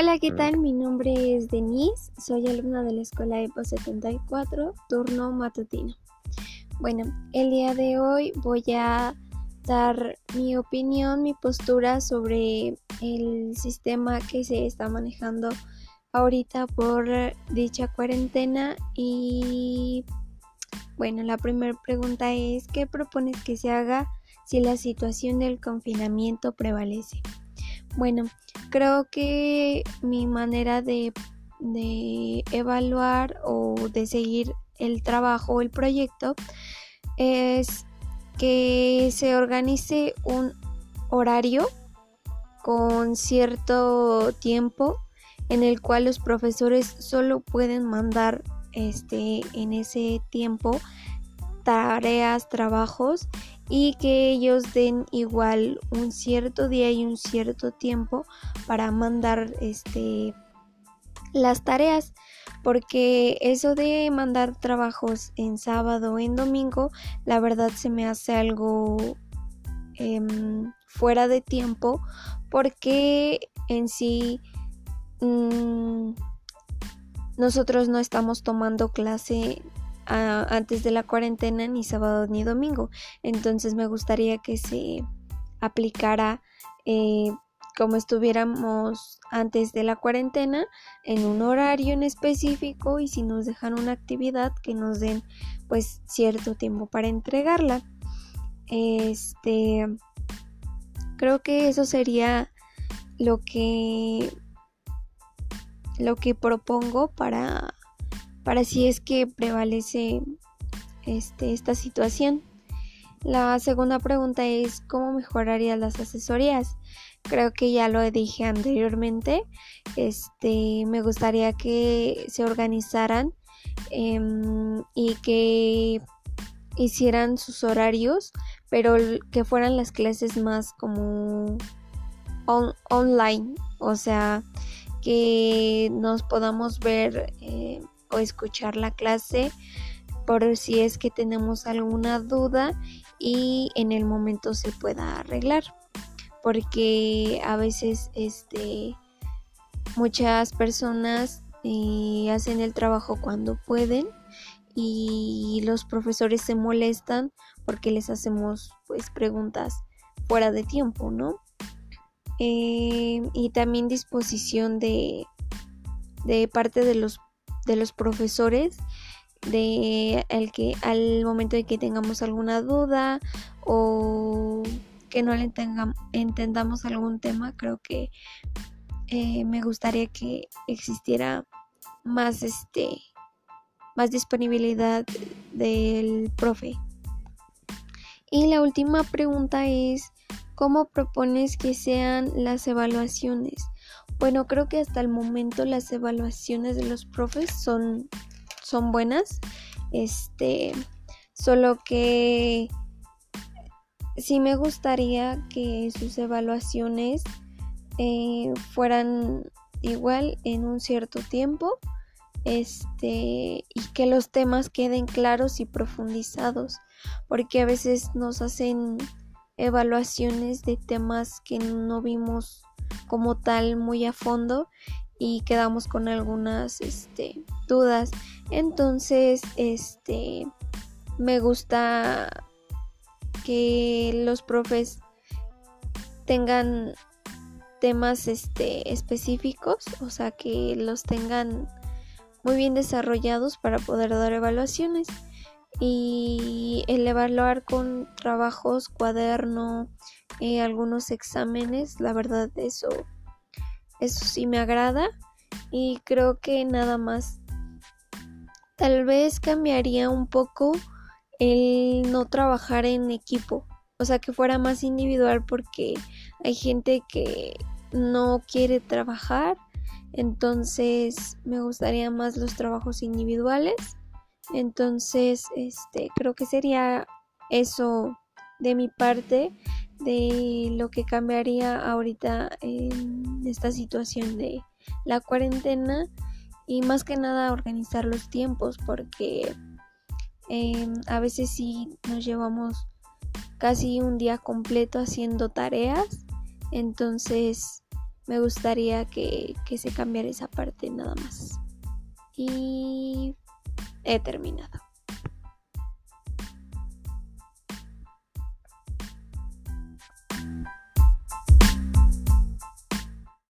Hola, ¿qué tal? Mi nombre es Denise, soy alumna de la escuela EPO 74, turno matutino. Bueno, el día de hoy voy a dar mi opinión, mi postura sobre el sistema que se está manejando ahorita por dicha cuarentena y bueno, la primera pregunta es ¿qué propones que se haga si la situación del confinamiento prevalece? Bueno, creo que mi manera de, evaluar o de seguir el trabajo o el proyecto es que se organice un horario con cierto tiempo en el cual los profesores solo pueden mandar este en ese tiempo tareas, trabajos y que ellos den igual un cierto día y un cierto tiempo para mandar este las tareas. Porque eso de mandar trabajos en sábado o en domingo la verdad se me hace algo em, fuera de tiempo porque en sí mm, nosotros no estamos tomando clase antes de la cuarentena ni sábado ni domingo. Entonces me gustaría que se aplicara eh, como estuviéramos antes de la cuarentena en un horario en específico y si nos dejan una actividad que nos den pues cierto tiempo para entregarla. Este creo que eso sería lo que lo que propongo para para si es que prevalece este, esta situación. La segunda pregunta es ¿cómo mejoraría las asesorías? Creo que ya lo dije anteriormente. Este, me gustaría que se organizaran em, y que hicieran sus horarios, pero que fueran las clases más como online, o sea, que nos podamos ver eh, o escuchar la clase por si es que tenemos alguna duda y en el momento se pueda arreglar. Porque a veces este muchas personas eh, hacen el trabajo cuando pueden y los profesores se molestan porque les hacemos pues preguntas fuera de tiempo no eh, y también disposición de de parte de los de los profesores de el que al momento de que tengamos alguna duda o que no le entendamos algún tema creo que eh, me gustaría que existiera más este más disponibilidad del profe. Y la última pregunta es cómo propones que sean las evaluaciones bueno, creo que hasta el momento las evaluaciones de los profes son, son buenas. Este, solo que sí me gustaría que sus evaluaciones eh, fueran igual en un cierto tiempo este y que los temas queden claros y profundizados porque a veces nos hacen evaluaciones de temas que no vimos como tal muy a fondo y quedamos con algunas este, dudas. Entonces, este me gusta que los profes tengan temas este específicos, o sea, que los tengan muy bien desarrollados para poder dar evaluaciones y el evaluar con trabajos, cuaderno, eh, algunos exámenes, la verdad eso, eso sí me agrada y creo que nada más. Tal vez cambiaría un poco el no trabajar en equipo, o sea que fuera más individual porque hay gente que no quiere trabajar, entonces me gustaría más los trabajos individuales entonces, este, creo que sería eso de mi parte de lo que cambiaría ahorita en esta situación de la cuarentena y más que nada organizar los tiempos porque em, a veces sí nos llevamos casi un día completo haciendo tareas entonces me gustaría que, que se cambiara esa parte nada más. Y he terminado.